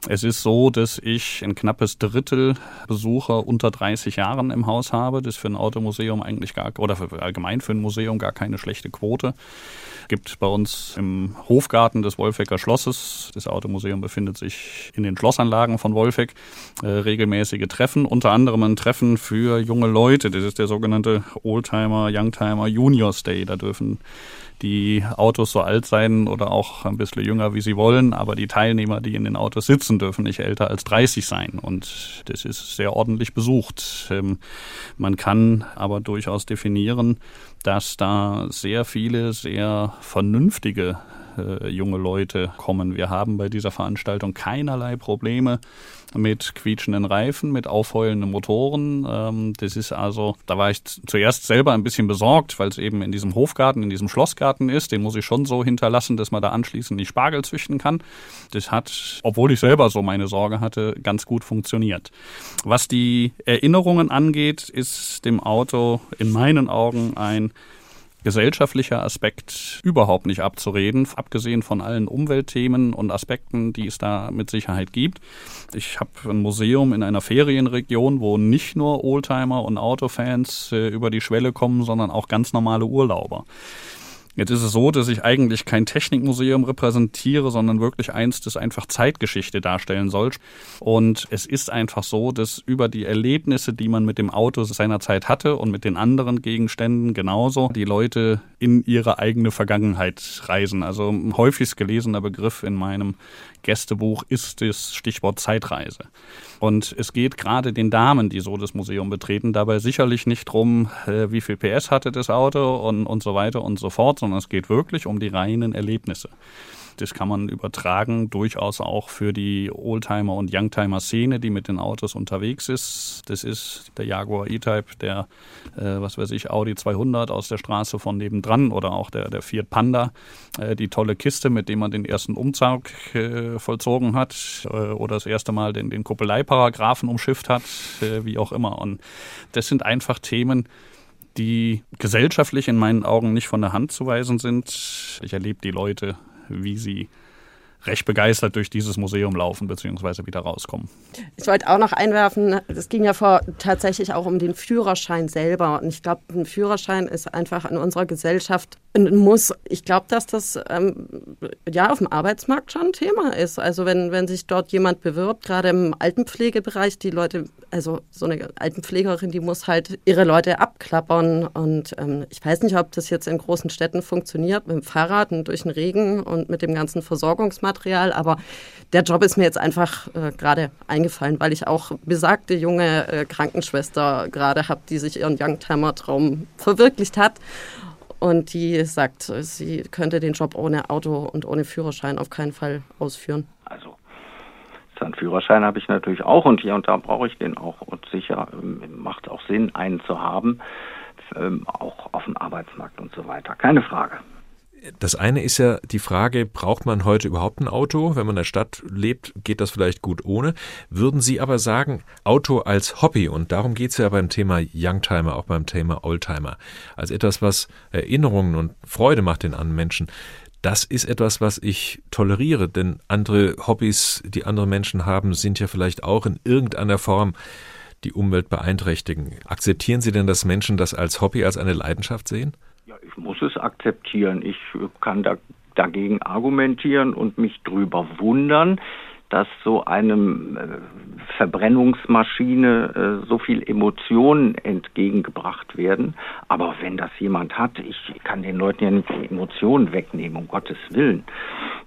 Es ist so, dass ich ein knappes Drittel Besucher unter 30 Jahren im Haus habe. Das ist für ein Automuseum eigentlich gar, oder für, allgemein für ein Museum gar keine schlechte Quote. Gibt bei uns im Hofgarten des Wolfecker Schlosses, das Automuseum befindet sich in den Schlossanlagen von Wolfeck, äh, regelmäßige Treffen, unter anderem ein Treffen für junge Leute. Das ist der sogenannte Oldtimer, Youngtimer Juniors Day. Da dürfen die Autos so alt sein oder auch ein bisschen jünger, wie sie wollen, aber die Teilnehmer, die in den Autos sitzen, dürfen nicht älter als 30 sein. Und das ist sehr ordentlich besucht. Ähm, man kann aber durchaus definieren, dass da sehr viele sehr vernünftige äh, junge Leute kommen. Wir haben bei dieser Veranstaltung keinerlei Probleme mit quietschenden Reifen, mit aufheulenden Motoren. Ähm, das ist also, da war ich zuerst selber ein bisschen besorgt, weil es eben in diesem Hofgarten, in diesem Schlossgarten ist. Den muss ich schon so hinterlassen, dass man da anschließend nicht Spargel züchten kann. Das hat, obwohl ich selber so meine Sorge hatte, ganz gut funktioniert. Was die Erinnerungen angeht, ist dem Auto in meinen Augen ein gesellschaftlicher Aspekt überhaupt nicht abzureden, abgesehen von allen Umweltthemen und Aspekten, die es da mit Sicherheit gibt. Ich habe ein Museum in einer Ferienregion, wo nicht nur Oldtimer und Autofans äh, über die Schwelle kommen, sondern auch ganz normale Urlauber. Jetzt ist es so, dass ich eigentlich kein Technikmuseum repräsentiere, sondern wirklich eins, das einfach Zeitgeschichte darstellen soll. Und es ist einfach so, dass über die Erlebnisse, die man mit dem Auto seinerzeit hatte und mit den anderen Gegenständen genauso, die Leute in ihre eigene Vergangenheit reisen. Also ein häufigst gelesener Begriff in meinem Gästebuch ist das Stichwort Zeitreise. Und es geht gerade den Damen, die so das Museum betreten, dabei sicherlich nicht drum, äh, wie viel PS hatte das Auto und, und so weiter und so fort, sondern es geht wirklich um die reinen Erlebnisse. Das kann man übertragen, durchaus auch für die Oldtimer- und Youngtimer-Szene, die mit den Autos unterwegs ist. Das ist der Jaguar E-Type, der, äh, was weiß ich, Audi 200 aus der Straße von nebendran oder auch der, der Fiat Panda, äh, die tolle Kiste, mit dem man den ersten Umzug äh, vollzogen hat äh, oder das erste Mal den, den Kuppeleiparagraphen umschifft hat, äh, wie auch immer. Und das sind einfach Themen, die gesellschaftlich in meinen Augen nicht von der Hand zu weisen sind. Ich erlebe die Leute wie sie recht begeistert durch dieses Museum laufen bzw. wieder rauskommen.
Ich wollte auch noch einwerfen, es ging ja vor tatsächlich auch um den Führerschein selber. Und ich glaube, ein Führerschein ist einfach in unserer Gesellschaft muss, ich glaube, dass das ähm, ja auf dem Arbeitsmarkt schon ein Thema ist. Also wenn, wenn sich dort jemand bewirbt, gerade im Altenpflegebereich, die Leute, also so eine Altenpflegerin, die muss halt ihre Leute abklappern. Und ähm, ich weiß nicht, ob das jetzt in großen Städten funktioniert, mit dem Fahrrad und durch den Regen und mit dem ganzen Versorgungsmaterial. Aber der Job ist mir jetzt einfach äh, gerade eingefallen, weil ich auch besagte junge äh, Krankenschwester gerade habe, die sich ihren Youngtimer-Traum verwirklicht hat. Und die sagt, sie könnte den Job ohne Auto und ohne Führerschein auf keinen Fall ausführen.
Also einen Führerschein habe ich natürlich auch und hier und da brauche ich den auch und sicher ähm, macht auch Sinn, einen zu haben, ähm, auch auf dem Arbeitsmarkt und so weiter. Keine Frage.
Das eine ist ja die Frage, braucht man heute überhaupt ein Auto? Wenn man in der Stadt lebt, geht das vielleicht gut ohne. Würden Sie aber sagen, Auto als Hobby, und darum geht es ja beim Thema Youngtimer, auch beim Thema Oldtimer, als etwas, was Erinnerungen und Freude macht den anderen Menschen, das ist etwas, was ich toleriere, denn andere Hobbys, die andere Menschen haben, sind ja vielleicht auch in irgendeiner Form die Umwelt beeinträchtigen. Akzeptieren Sie denn, dass Menschen das als Hobby, als eine Leidenschaft sehen?
Ich muss es akzeptieren. Ich kann da, dagegen argumentieren und mich drüber wundern, dass so einem äh, Verbrennungsmaschine äh, so viel Emotionen entgegengebracht werden. Aber wenn das jemand hat, ich kann den Leuten ja nicht die Emotionen wegnehmen, um Gottes Willen.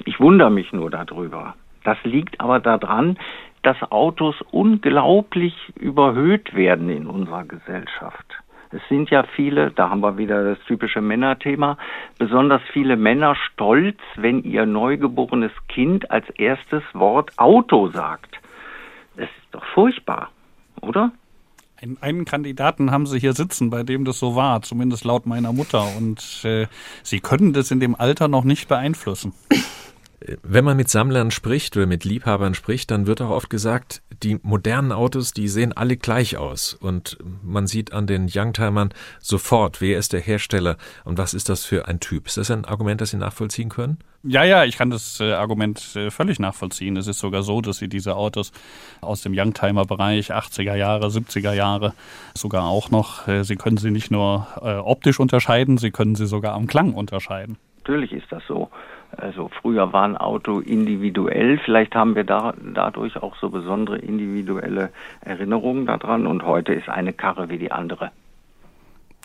Ich wundere mich nur darüber. Das liegt aber daran, dass Autos unglaublich überhöht werden in unserer Gesellschaft. Es sind ja viele, da haben wir wieder das typische Männerthema, besonders viele Männer stolz, wenn ihr neugeborenes Kind als erstes Wort Auto sagt. Das ist doch furchtbar, oder?
Einen, einen Kandidaten haben Sie hier sitzen, bei dem das so war, zumindest laut meiner Mutter. Und äh, Sie können das in dem Alter noch nicht beeinflussen.
Wenn man mit Sammlern spricht oder mit Liebhabern spricht, dann wird auch oft gesagt, die modernen Autos, die sehen alle gleich aus. Und man sieht an den Youngtimern sofort, wer ist der Hersteller und was ist das für ein Typ. Ist das ein Argument, das Sie nachvollziehen können?
Ja, ja, ich kann das äh, Argument äh, völlig nachvollziehen. Es ist sogar so, dass Sie diese Autos aus dem Youngtimer-Bereich, 80er Jahre, 70er Jahre, sogar auch noch, äh, Sie können sie nicht nur äh, optisch unterscheiden, Sie können sie sogar am Klang unterscheiden.
Natürlich ist das so. Also früher war ein Auto individuell, vielleicht haben wir da, dadurch auch so besondere individuelle Erinnerungen daran und heute ist eine Karre wie die andere.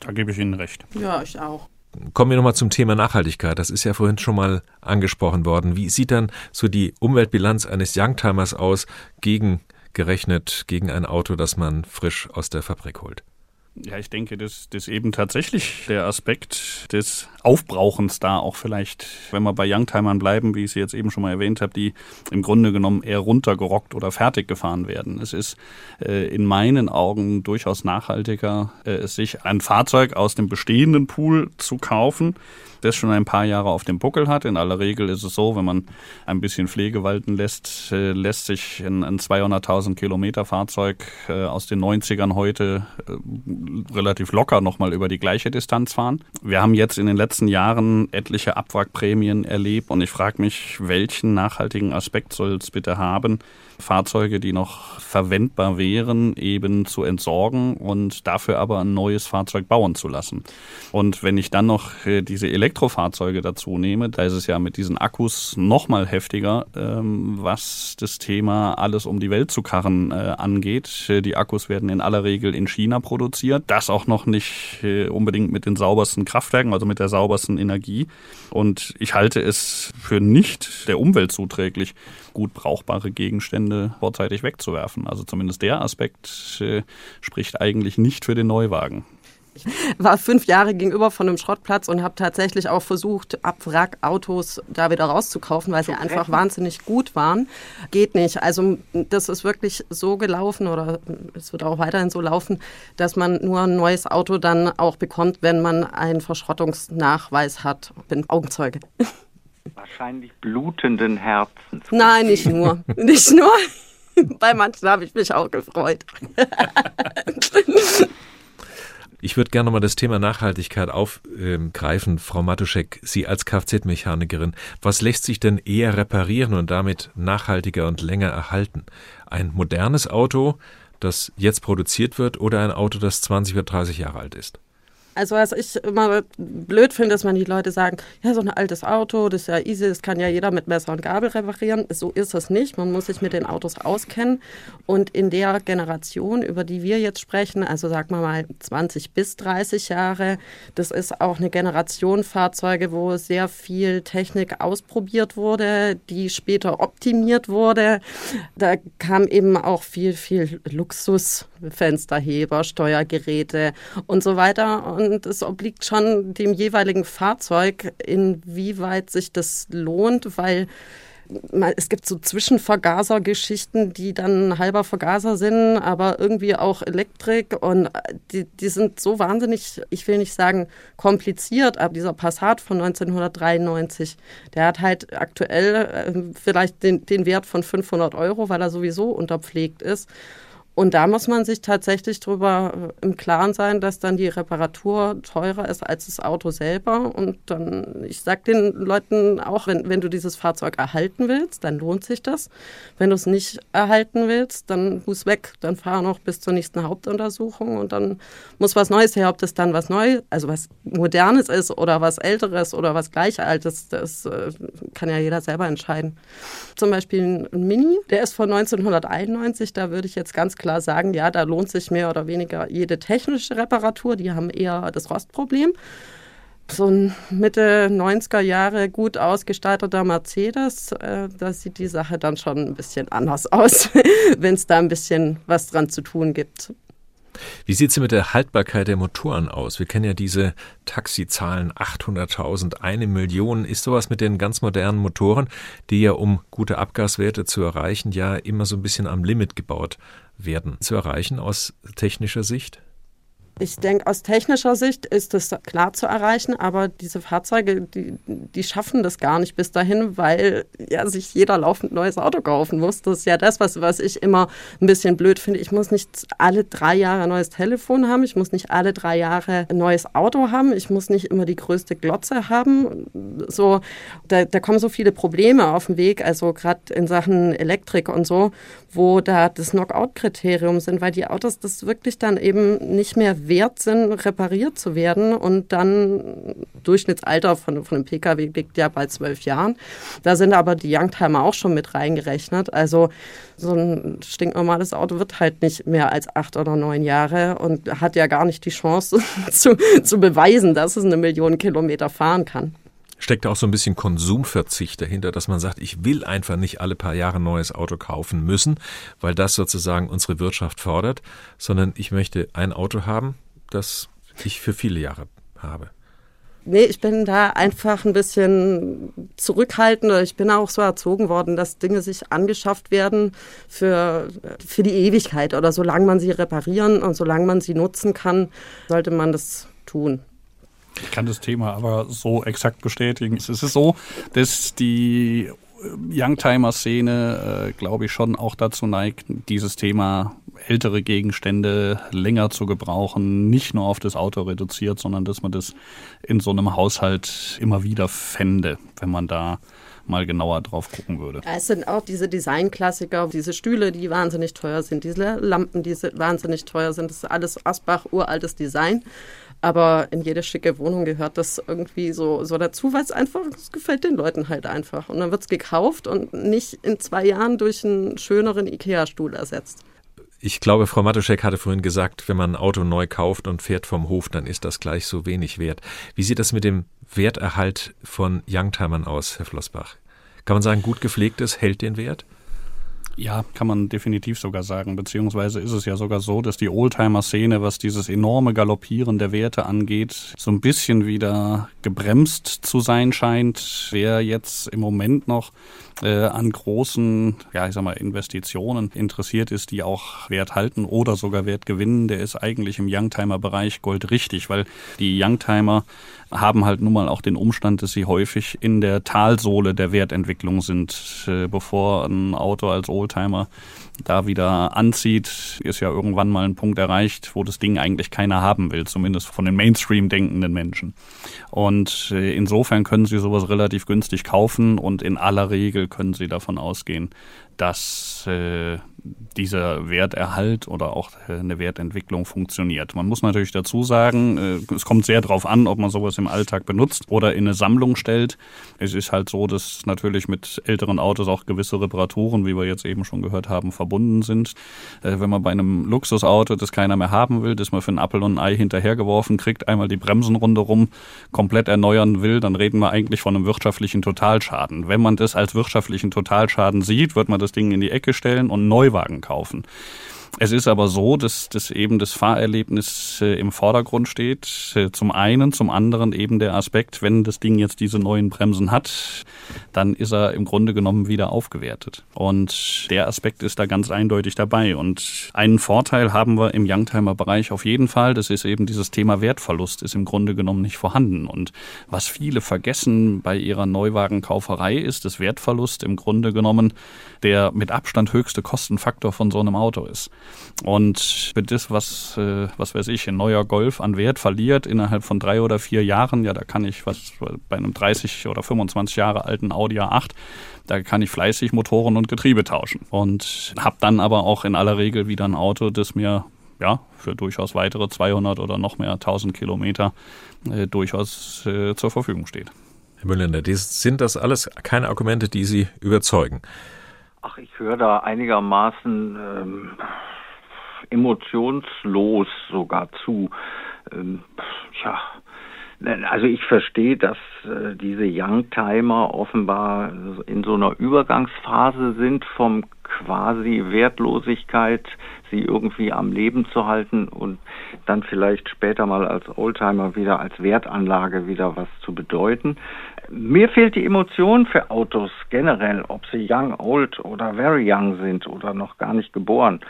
Da gebe ich Ihnen recht.
Ja, ich auch.
Kommen wir nochmal zum Thema Nachhaltigkeit. Das ist ja vorhin schon mal angesprochen worden. Wie sieht dann so die Umweltbilanz eines Youngtimers aus, gegengerechnet gegen ein Auto, das man frisch aus der Fabrik holt?
Ja, ich denke, das, das eben tatsächlich der Aspekt des Aufbrauchens da auch vielleicht, wenn wir bei Youngtimern bleiben, wie ich sie jetzt eben schon mal erwähnt habe, die im Grunde genommen eher runtergerockt oder fertig gefahren werden. Es ist äh, in meinen Augen durchaus nachhaltiger, äh, sich ein Fahrzeug aus dem bestehenden Pool zu kaufen, das schon ein paar Jahre auf dem Buckel hat. In aller Regel ist es so, wenn man ein bisschen Pflege walten lässt, äh, lässt sich ein, ein 200.000 Kilometer Fahrzeug äh, aus den 90ern heute äh, relativ locker nochmal über die gleiche Distanz fahren. Wir haben jetzt in den letzten Jahren etliche Abwrackprämien erlebt und ich frage mich, welchen nachhaltigen Aspekt soll es bitte haben, Fahrzeuge, die noch verwendbar wären, eben zu entsorgen und dafür aber ein neues Fahrzeug bauen zu lassen. Und wenn ich dann noch äh, diese Elektrofahrzeuge dazu nehme, da ist es ja mit diesen Akkus noch mal heftiger, ähm, was das Thema alles um die Welt zu karren äh, angeht. Äh, die Akkus werden in aller Regel in China produziert, das auch noch nicht unbedingt mit den saubersten Kraftwerken, also mit der saubersten Energie. Und ich halte es für nicht der Umwelt zuträglich, gut brauchbare Gegenstände vorzeitig wegzuwerfen. Also zumindest der Aspekt äh, spricht eigentlich nicht für den Neuwagen.
Ich war fünf Jahre gegenüber von einem Schrottplatz und habe tatsächlich auch versucht, Abwrackautos da wieder rauszukaufen, weil sie einfach wahnsinnig gut waren. Geht nicht. Also das ist wirklich so gelaufen oder es wird auch weiterhin so laufen, dass man nur ein neues Auto dann auch bekommt, wenn man einen Verschrottungsnachweis hat. Bin Augenzeuge.
Wahrscheinlich blutenden Herzens.
Nein, nicht nur. nicht nur. Bei manchen habe ich mich auch gefreut.
Ich würde gerne mal das Thema Nachhaltigkeit aufgreifen. Frau Matuschek, Sie als Kfz-Mechanikerin, was lässt sich denn eher reparieren und damit nachhaltiger und länger erhalten? Ein modernes Auto, das jetzt produziert wird, oder ein Auto, das 20 oder 30 Jahre alt ist?
Also was ich immer blöd finde, dass man die Leute sagen, ja, so ein altes Auto, das ist ja easy, das kann ja jeder mit Messer und Gabel reparieren. So ist es nicht. Man muss sich mit den Autos auskennen. Und in der Generation, über die wir jetzt sprechen, also sagen wir mal 20 bis 30 Jahre, das ist auch eine Generation Fahrzeuge, wo sehr viel Technik ausprobiert wurde, die später optimiert wurde. Da kam eben auch viel, viel Luxus, Fensterheber, Steuergeräte und so weiter. Und es obliegt schon dem jeweiligen Fahrzeug, inwieweit sich das lohnt, weil es gibt so Zwischenvergasergeschichten, die dann halber Vergaser sind, aber irgendwie auch Elektrik und die, die sind so wahnsinnig, ich will nicht sagen kompliziert, aber dieser Passat von 1993, der hat halt aktuell äh, vielleicht den, den Wert von 500 Euro, weil er sowieso unterpflegt ist. Und da muss man sich tatsächlich darüber äh, im Klaren sein, dass dann die Reparatur teurer ist als das Auto selber. Und dann, ich sage den Leuten auch, wenn, wenn du dieses Fahrzeug erhalten willst, dann lohnt sich das. Wenn du es nicht erhalten willst, dann muss weg, dann fahr noch bis zur nächsten Hauptuntersuchung und dann muss was Neues her. Ob das dann was Neues, also was Modernes ist oder was Älteres oder was Gleichaltes, das äh, kann ja jeder selber entscheiden. Zum Beispiel ein Mini, der ist von 1991, da würde ich jetzt ganz klar sagen, ja, da lohnt sich mehr oder weniger jede technische Reparatur. Die haben eher das Rostproblem. So ein Mitte 90er Jahre gut ausgestatteter Mercedes, äh, da sieht die Sache dann schon ein bisschen anders aus, wenn es da ein bisschen was dran zu tun gibt.
Wie sieht es mit der Haltbarkeit der Motoren aus? Wir kennen ja diese Taxizahlen 800.000, eine Million. Ist sowas mit den ganz modernen Motoren, die ja um gute Abgaswerte zu erreichen, ja immer so ein bisschen am Limit gebaut werden, zu erreichen aus technischer Sicht?
Ich denke, aus technischer Sicht ist das klar zu erreichen, aber diese Fahrzeuge, die, die schaffen das gar nicht bis dahin, weil ja sich jeder laufend neues Auto kaufen muss. Das ist ja das, was, was ich immer ein bisschen blöd finde. Ich muss nicht alle drei Jahre ein neues Telefon haben, ich muss nicht alle drei Jahre ein neues Auto haben, ich muss nicht immer die größte Glotze haben. So, da, da kommen so viele Probleme auf den Weg, also gerade in Sachen Elektrik und so, wo da das Knockout-Kriterium sind, weil die Autos das wirklich dann eben nicht mehr wert sind, repariert zu werden. Und dann Durchschnittsalter von, von einem Pkw liegt ja bei zwölf Jahren. Da sind aber die Youngtimer auch schon mit reingerechnet. Also so ein stinknormales Auto wird halt nicht mehr als acht oder neun Jahre und hat ja gar nicht die Chance zu, zu beweisen, dass es eine Million Kilometer fahren kann
steckt auch so ein bisschen Konsumverzicht dahinter, dass man sagt, ich will einfach nicht alle paar Jahre ein neues Auto kaufen müssen, weil das sozusagen unsere Wirtschaft fordert, sondern ich möchte ein Auto haben, das ich für viele Jahre habe.
Nee, ich bin da einfach ein bisschen zurückhaltend. Ich bin auch so erzogen worden, dass Dinge sich angeschafft werden für, für die Ewigkeit oder solange man sie reparieren und solange man sie nutzen kann, sollte man das tun.
Kann das Thema aber so exakt bestätigen. Es ist so, dass die Youngtimer-Szene, äh, glaube ich, schon auch dazu neigt, dieses Thema ältere Gegenstände länger zu gebrauchen, nicht nur auf das Auto reduziert, sondern dass man das in so einem Haushalt immer wieder fände, wenn man da mal genauer drauf gucken würde.
Es sind auch diese Designklassiker, diese Stühle, die wahnsinnig teuer sind, diese Lampen, die wahnsinnig teuer sind. Das ist alles Asbach, uraltes Design. Aber in jede schicke Wohnung gehört das irgendwie so, so dazu, weil es einfach, es gefällt den Leuten halt einfach. Und dann wird es gekauft und nicht in zwei Jahren durch einen schöneren IKEA-Stuhl ersetzt.
Ich glaube, Frau Matuschek hatte vorhin gesagt, wenn man ein Auto neu kauft und fährt vom Hof, dann ist das gleich so wenig wert. Wie sieht das mit dem Werterhalt von Youngtimern aus, Herr Flossbach? Kann man sagen, gut gepflegtes hält den Wert?
Ja, kann man definitiv sogar sagen. Beziehungsweise ist es ja sogar so, dass die Oldtimer-Szene, was dieses enorme Galoppieren der Werte angeht, so ein bisschen wieder gebremst zu sein scheint. Wer jetzt im Moment noch äh, an großen, ja, ich sag mal, Investitionen interessiert ist, die auch Wert halten oder sogar Wert gewinnen, der ist eigentlich im Youngtimer-Bereich goldrichtig, weil die Youngtimer haben halt nun mal auch den Umstand, dass sie häufig in der Talsohle der Wertentwicklung sind. Äh, bevor ein Auto als Oldtimer da wieder anzieht, ist ja irgendwann mal ein Punkt erreicht, wo das Ding eigentlich keiner haben will, zumindest von den Mainstream denkenden Menschen. Und äh, insofern können Sie sowas relativ günstig kaufen und in aller Regel können Sie davon ausgehen, dass äh, dieser Werterhalt oder auch äh, eine Wertentwicklung funktioniert. Man muss natürlich dazu sagen, äh, es kommt sehr darauf an, ob man sowas im Alltag benutzt oder in eine Sammlung stellt. Es ist halt so, dass natürlich mit älteren Autos auch gewisse Reparaturen, wie wir jetzt eben schon gehört haben, verbunden sind. Äh, wenn man bei einem Luxusauto, das keiner mehr haben will, das man für einen Apfel und ein Ei hinterhergeworfen kriegt, einmal die Bremsenrunde rum komplett erneuern will, dann reden wir eigentlich von einem wirtschaftlichen Totalschaden. Wenn man das als wirtschaftlichen Totalschaden sieht, wird man das Ding in die Ecke stellen und Neuwagen kaufen. Es ist aber so, dass, dass eben das Fahrerlebnis äh, im Vordergrund steht. Äh, zum einen, zum anderen eben der Aspekt, wenn das Ding jetzt diese neuen Bremsen hat, dann ist er im Grunde genommen wieder aufgewertet. Und der Aspekt ist da ganz eindeutig dabei. Und einen Vorteil haben wir im Youngtimer-Bereich auf jeden Fall. Das ist eben dieses Thema Wertverlust ist im Grunde genommen nicht vorhanden. Und was viele vergessen bei ihrer Neuwagenkauferei ist, dass Wertverlust im Grunde genommen der mit Abstand höchste Kostenfaktor von so einem Auto ist. Und mit das, was, äh, was weiß ich, ein neuer Golf an Wert verliert innerhalb von drei oder vier Jahren, ja, da kann ich was bei einem 30 oder 25 Jahre alten Audi A8, da kann ich fleißig Motoren und Getriebe tauschen. Und habe dann aber auch in aller Regel wieder ein Auto, das mir ja, für durchaus weitere 200 oder noch mehr 1000 Kilometer äh, durchaus äh, zur Verfügung steht.
Herr Müllender, sind das alles keine Argumente, die Sie überzeugen?
Ach, ich höre da einigermaßen ähm, emotionslos sogar zu. Ähm, ja, also ich verstehe, dass äh, diese Youngtimer offenbar in so einer Übergangsphase sind vom quasi Wertlosigkeit, sie irgendwie am Leben zu halten und dann vielleicht später mal als Oldtimer wieder als Wertanlage wieder was zu bedeuten. Mir fehlt die Emotion für Autos generell, ob sie young, old oder very young sind oder noch gar nicht geboren.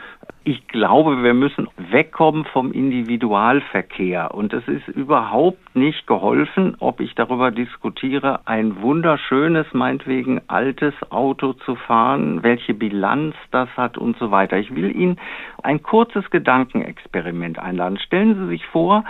Ich glaube, wir müssen wegkommen vom Individualverkehr. Und es ist überhaupt nicht geholfen, ob ich darüber diskutiere, ein wunderschönes, meinetwegen altes Auto zu fahren, welche Bilanz das hat und so weiter. Ich will Ihnen ein kurzes Gedankenexperiment einladen. Stellen Sie sich vor,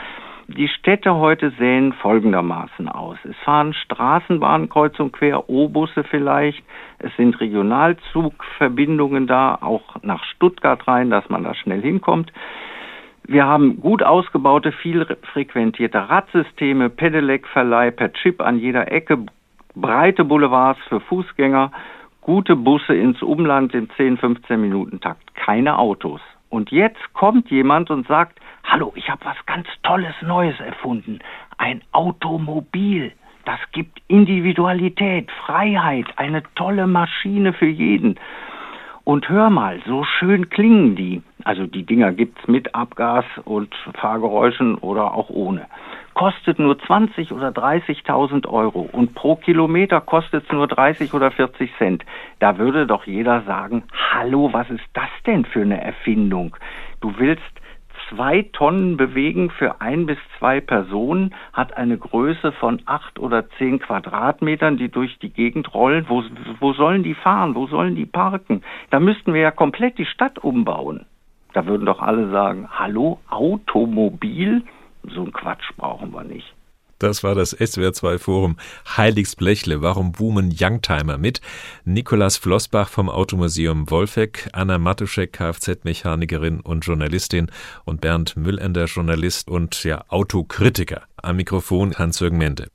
die Städte heute sehen folgendermaßen aus. Es fahren Straßenbahnen kreuz und quer, O-Busse vielleicht. Es sind Regionalzugverbindungen da, auch nach Stuttgart rein, dass man da schnell hinkommt. Wir haben gut ausgebaute, viel frequentierte Radsysteme, Pedelec-Verleih per Chip an jeder Ecke, breite Boulevards für Fußgänger, gute Busse ins Umland im 10, 15 Minuten Takt, keine Autos. Und jetzt kommt jemand und sagt, hallo, ich habe was ganz Tolles Neues erfunden. Ein Automobil. Das gibt Individualität, Freiheit, eine tolle Maschine für jeden. Und hör mal, so schön klingen die. Also die Dinger gibt's mit Abgas und Fahrgeräuschen oder auch ohne. Kostet nur 20 oder 30.000 Euro und pro Kilometer kostet es nur 30 oder 40 Cent. Da würde doch jeder sagen, hallo, was ist das denn für eine Erfindung? Du willst zwei Tonnen bewegen für ein bis zwei Personen, hat eine Größe von acht oder zehn Quadratmetern, die durch die Gegend rollen. Wo, wo sollen die fahren? Wo sollen die parken? Da müssten wir ja komplett die Stadt umbauen. Da würden doch alle sagen, hallo, Automobil? So ein Quatsch brauchen wir nicht.
Das war das SWR2 Forum Heiligsblechle. Warum boomen Youngtimer mit? Nikolas Flossbach vom Automuseum Wolfegg, Anna Matuschek, Kfz-Mechanikerin und Journalistin und Bernd Müllender, Journalist und ja, Autokritiker. Am Mikrofon Hans-Jürgen Mente.